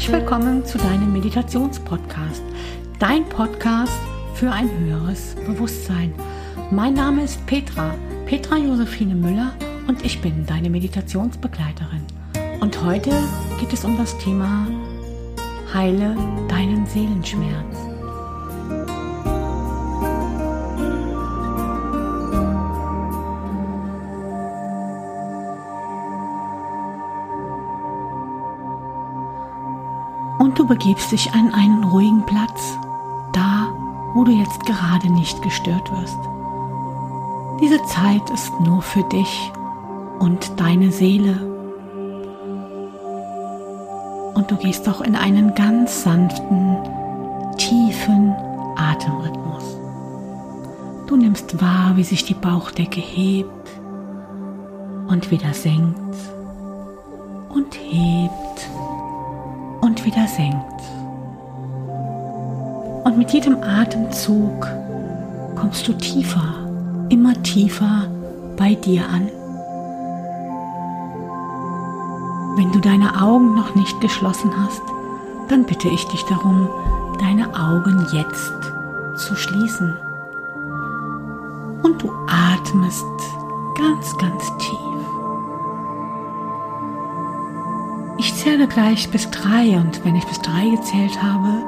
Herzlich willkommen zu deinem Meditationspodcast, dein Podcast für ein höheres Bewusstsein. Mein Name ist Petra, Petra Josephine Müller und ich bin deine Meditationsbegleiterin. Und heute geht es um das Thema Heile deinen Seelenschmerz. Begibst dich an einen ruhigen Platz, da, wo du jetzt gerade nicht gestört wirst. Diese Zeit ist nur für dich und deine Seele. Und du gehst auch in einen ganz sanften, tiefen Atemrhythmus. Du nimmst wahr, wie sich die Bauchdecke hebt und wieder senkt und hebt wieder senkt. Und mit jedem Atemzug kommst du tiefer, immer tiefer bei dir an. Wenn du deine Augen noch nicht geschlossen hast, dann bitte ich dich darum, deine Augen jetzt zu schließen. Und du atmest ganz, ganz tief. Zähle gleich bis drei und wenn ich bis drei gezählt habe,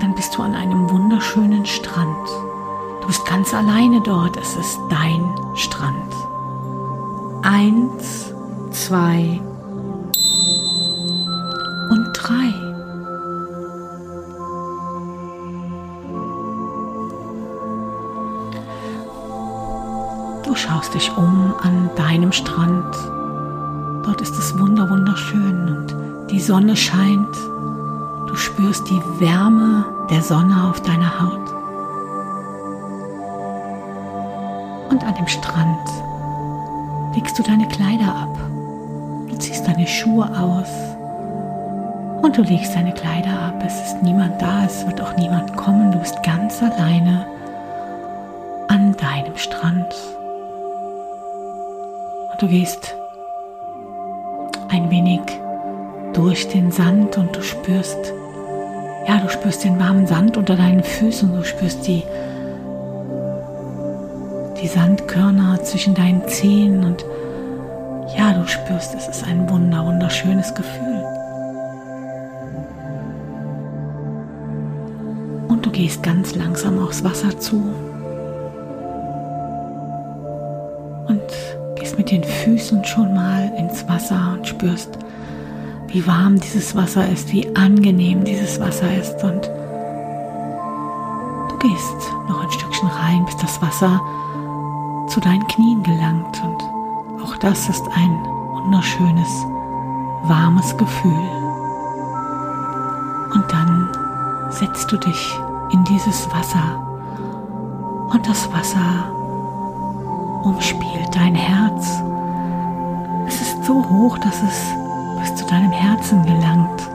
dann bist du an einem wunderschönen Strand. Du bist ganz alleine dort, es ist dein Strand. Eins, zwei und drei. Du schaust dich um an deinem Strand Dort ist es wunder wunderschön und die Sonne scheint. Du spürst die Wärme der Sonne auf deiner Haut. Und an dem Strand legst du deine Kleider ab. Du ziehst deine Schuhe aus und du legst deine Kleider ab. Es ist niemand da, es wird auch niemand kommen. Du bist ganz alleine an deinem Strand. Und du gehst ein wenig durch den Sand und du spürst, ja, du spürst den warmen Sand unter deinen Füßen, du spürst die, die Sandkörner zwischen deinen Zehen und ja, du spürst, es ist ein wunder, wunderschönes Gefühl. Und du gehst ganz langsam aufs Wasser zu mit den Füßen schon mal ins Wasser und spürst, wie warm dieses Wasser ist, wie angenehm dieses Wasser ist. Und du gehst noch ein Stückchen rein, bis das Wasser zu deinen Knien gelangt. Und auch das ist ein wunderschönes, warmes Gefühl. Und dann setzt du dich in dieses Wasser. Und das Wasser umspielt dein Herz. Es ist so hoch, dass es bis zu deinem Herzen gelangt.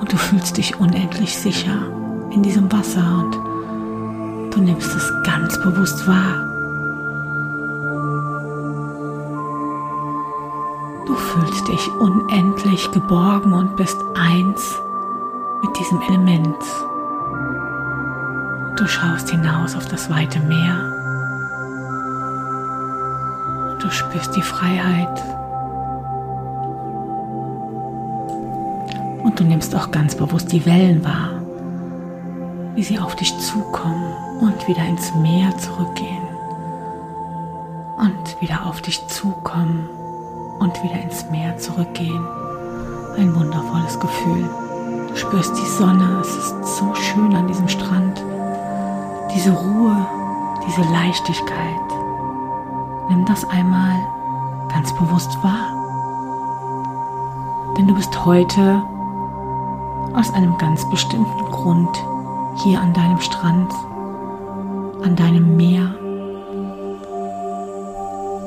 Und du fühlst dich unendlich sicher in diesem Wasser und du nimmst es ganz bewusst wahr. Du fühlst dich unendlich geborgen und bist eins mit diesem Element. Du schaust hinaus auf das weite Meer Du spürst die Freiheit. Und du nimmst auch ganz bewusst die Wellen wahr, wie sie auf dich zukommen und wieder ins Meer zurückgehen. Und wieder auf dich zukommen und wieder ins Meer zurückgehen. Ein wundervolles Gefühl. Du spürst die Sonne, es ist so schön an diesem Strand. Diese Ruhe, diese Leichtigkeit. Nimm das einmal ganz bewusst wahr. Denn du bist heute aus einem ganz bestimmten Grund hier an deinem Strand, an deinem Meer.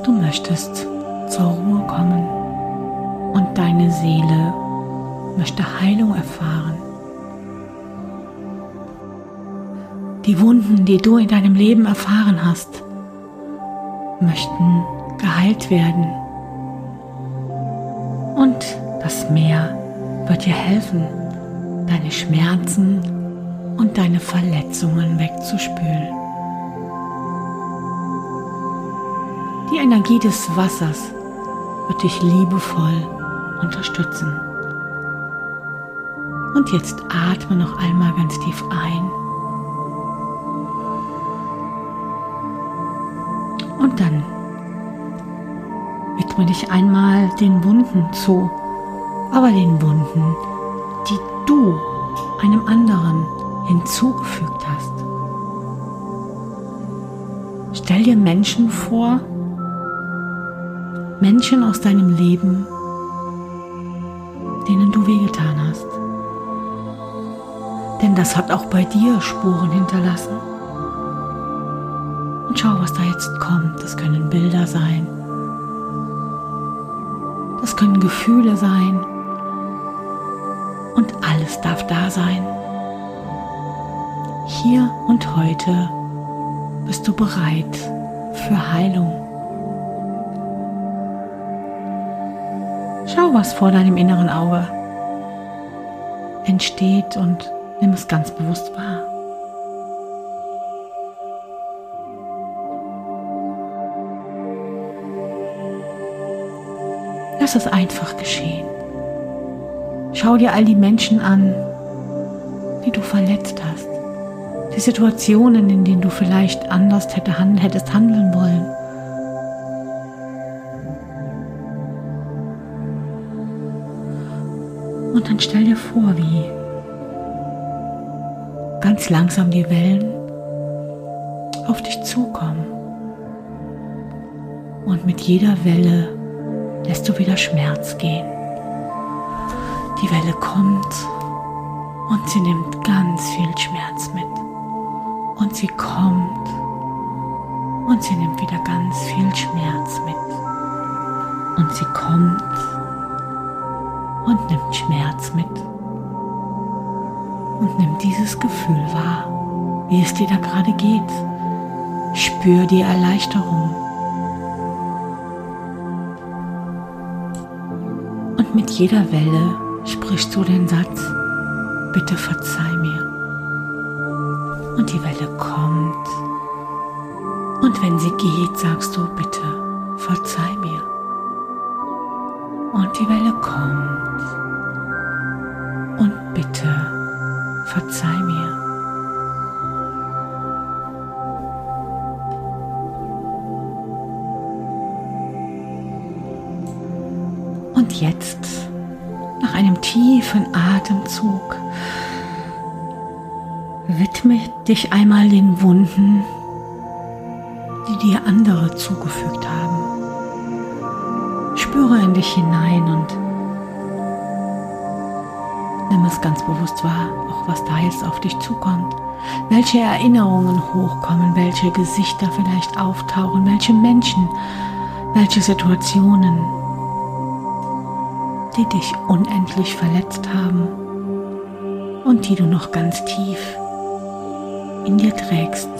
Du möchtest zur Ruhe kommen und deine Seele möchte Heilung erfahren. Die Wunden, die du in deinem Leben erfahren hast, möchten geheilt werden. Und das Meer wird dir helfen, deine Schmerzen und deine Verletzungen wegzuspülen. Die Energie des Wassers wird dich liebevoll unterstützen. Und jetzt atme noch einmal ganz tief ein. Dann widme dich einmal den Wunden zu, aber den Wunden, die du einem anderen hinzugefügt hast. Stell dir Menschen vor, Menschen aus deinem Leben, denen du wehgetan hast. Denn das hat auch bei dir Spuren hinterlassen. Und schau, was da jetzt kommt. Das können Bilder sein. Das können Gefühle sein. Und alles darf da sein. Hier und heute bist du bereit für Heilung. Schau, was vor deinem inneren Auge entsteht und nimm es ganz bewusst wahr. Lass es einfach geschehen. Schau dir all die Menschen an, die du verletzt hast. Die Situationen, in denen du vielleicht anders hätte, hättest handeln wollen. Und dann stell dir vor, wie ganz langsam die Wellen auf dich zukommen. Und mit jeder Welle lässt du wieder Schmerz gehen. Die Welle kommt und sie nimmt ganz viel Schmerz mit. Und sie kommt und sie nimmt wieder ganz viel Schmerz mit. Und sie kommt und nimmt Schmerz mit. Und nimm dieses Gefühl wahr, wie es dir da gerade geht. Spür die Erleichterung. Mit jeder Welle sprichst du den Satz, bitte verzeih mir. Und die Welle kommt. Und wenn sie geht, sagst du, bitte verzeih mir. Und die Welle kommt. Und bitte verzeih mir. Und jetzt, nach einem tiefen Atemzug, widme dich einmal den Wunden, die dir andere zugefügt haben. Spüre in dich hinein und nimm es ganz bewusst wahr, auch was da jetzt auf dich zukommt. Welche Erinnerungen hochkommen, welche Gesichter vielleicht auftauchen, welche Menschen, welche Situationen, die dich unendlich verletzt haben und die du noch ganz tief in dir trägst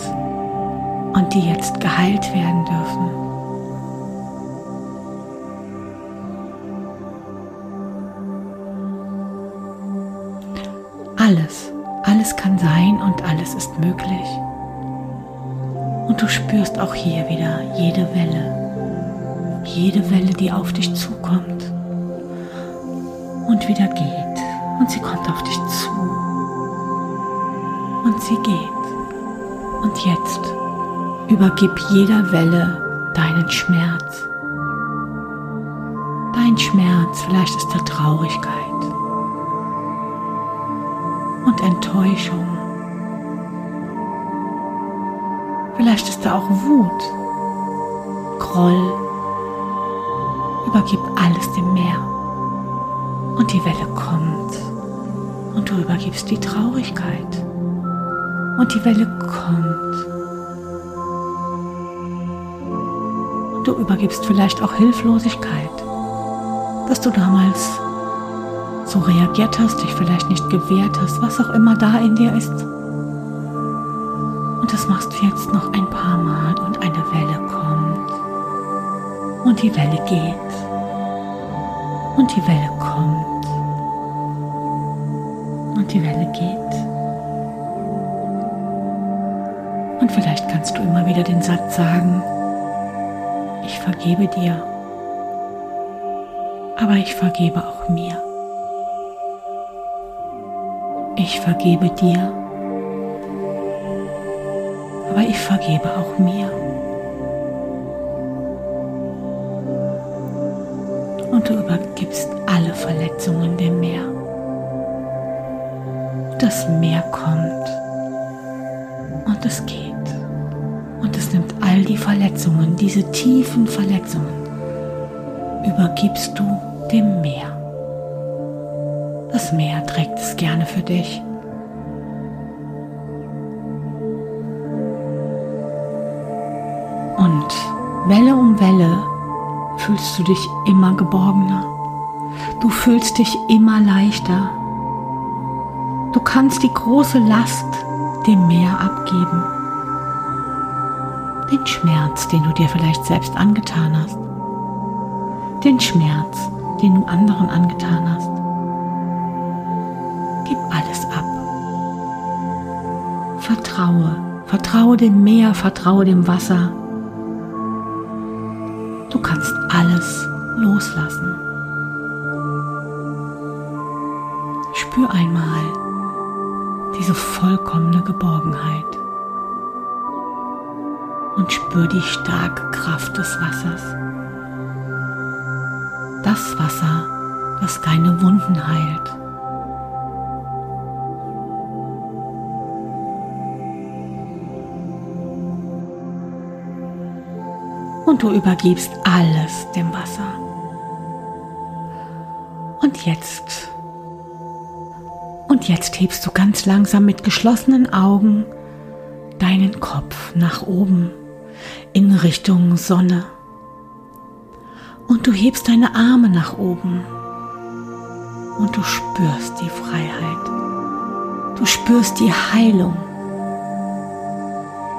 und die jetzt geheilt werden dürfen. Alles, alles kann sein und alles ist möglich. Und du spürst auch hier wieder jede Welle, jede Welle, die auf dich zukommt wieder geht. Und sie kommt auf dich zu. Und sie geht. Und jetzt übergib jeder Welle deinen Schmerz. Dein Schmerz, vielleicht ist da Traurigkeit und Enttäuschung. Vielleicht ist da auch Wut, Groll. Übergib alles dem Meer. Die Welle kommt. Und du übergibst die Traurigkeit. Und die Welle kommt. Und du übergibst vielleicht auch Hilflosigkeit, dass du damals so reagiert hast, dich vielleicht nicht gewehrt hast, was auch immer da in dir ist. Und das machst du jetzt noch ein paar Mal und eine Welle kommt. Und die Welle geht. Und die Welle kommt. Die Welle geht. Und vielleicht kannst du immer wieder den Satz sagen, ich vergebe dir, aber ich vergebe auch mir. Ich vergebe dir, aber ich vergebe auch mir. Und du übergibst alle Verletzungen dem Meer. Das Meer kommt und es geht. Und es nimmt all die Verletzungen, diese tiefen Verletzungen, übergibst du dem Meer. Das Meer trägt es gerne für dich. Und Welle um Welle fühlst du dich immer geborgener. Du fühlst dich immer leichter. Du kannst die große Last dem Meer abgeben. Den Schmerz, den du dir vielleicht selbst angetan hast. Den Schmerz, den du anderen angetan hast. Gib alles ab. Vertraue, vertraue dem Meer, vertraue dem Wasser. Spür die starke Kraft des Wassers. Das Wasser, das deine Wunden heilt. Und du übergibst alles dem Wasser. Und jetzt und jetzt hebst du ganz langsam mit geschlossenen Augen deinen Kopf nach oben in Richtung Sonne. Und du hebst deine Arme nach oben und du spürst die Freiheit. Du spürst die Heilung.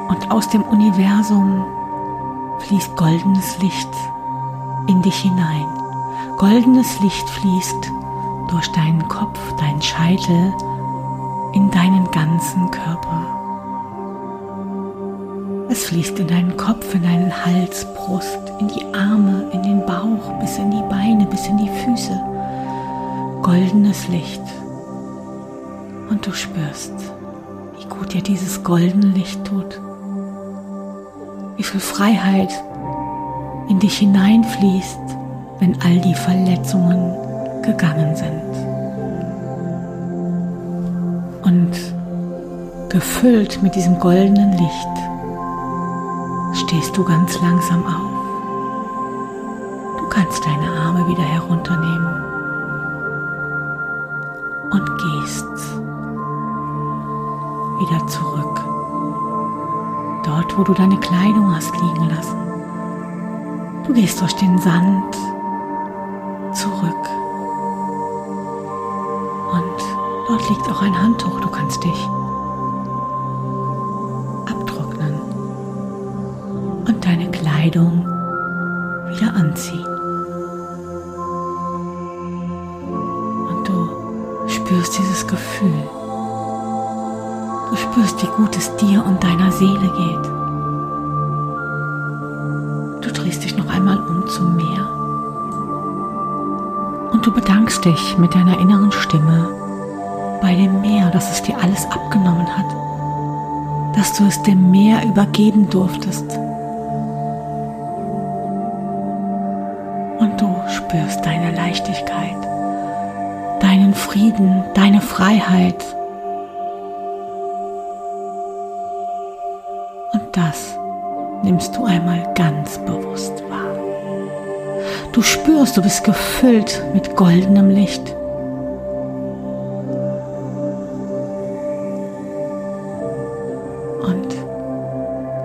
Und aus dem Universum fließt goldenes Licht in dich hinein. Goldenes Licht fließt durch deinen Kopf, deinen Scheitel, in deinen ganzen Körper. Es fließt in deinen Kopf, in deinen Hals, Brust, in die Arme, in den Bauch, bis in die Beine, bis in die Füße. Goldenes Licht. Und du spürst, wie gut dir dieses goldene Licht tut. Wie viel Freiheit in dich hineinfließt, wenn all die Verletzungen gegangen sind. Und gefüllt mit diesem goldenen Licht stehst du ganz langsam auf. Du kannst deine Arme wieder herunternehmen und gehst wieder zurück. Dort, wo du deine Kleidung hast liegen lassen. Du gehst durch den Sand zurück Dort liegt auch ein Handtuch, du kannst dich Kleidung wieder anziehen. Und du spürst dieses Gefühl. Du spürst, wie gut es dir und deiner Seele geht. Du drehst dich noch einmal um zum Meer. Und du bedankst dich mit deiner inneren Stimme bei dem Meer, dass es dir alles abgenommen hat, dass du es dem Meer übergeben durftest. Spürst deine Leichtigkeit, deinen Frieden, deine Freiheit. Und das nimmst du einmal ganz bewusst wahr. Du spürst, du bist gefüllt mit goldenem Licht.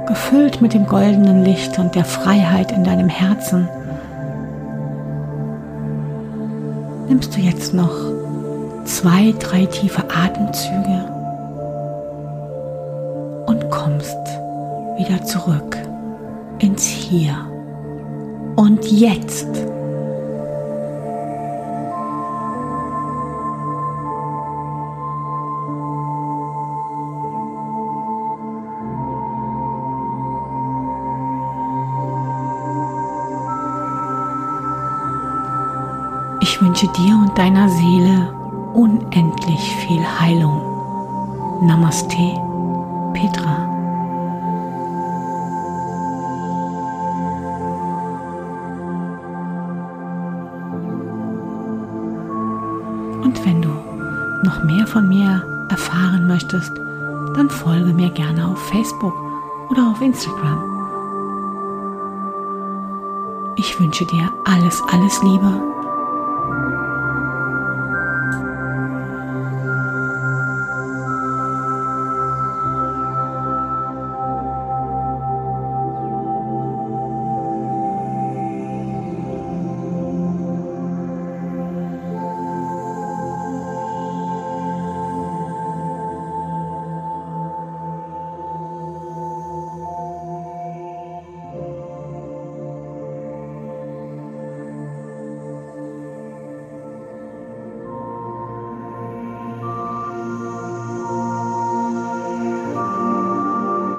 gefüllt mit dem goldenen Licht und der Freiheit in deinem Herzen, nimmst du jetzt noch zwei, drei tiefe Atemzüge und kommst wieder zurück ins Hier und Jetzt. Wünsche dir und deiner Seele unendlich viel Heilung. Namaste, Petra. Und wenn du noch mehr von mir erfahren möchtest, dann folge mir gerne auf Facebook oder auf Instagram. Ich wünsche dir alles, alles Liebe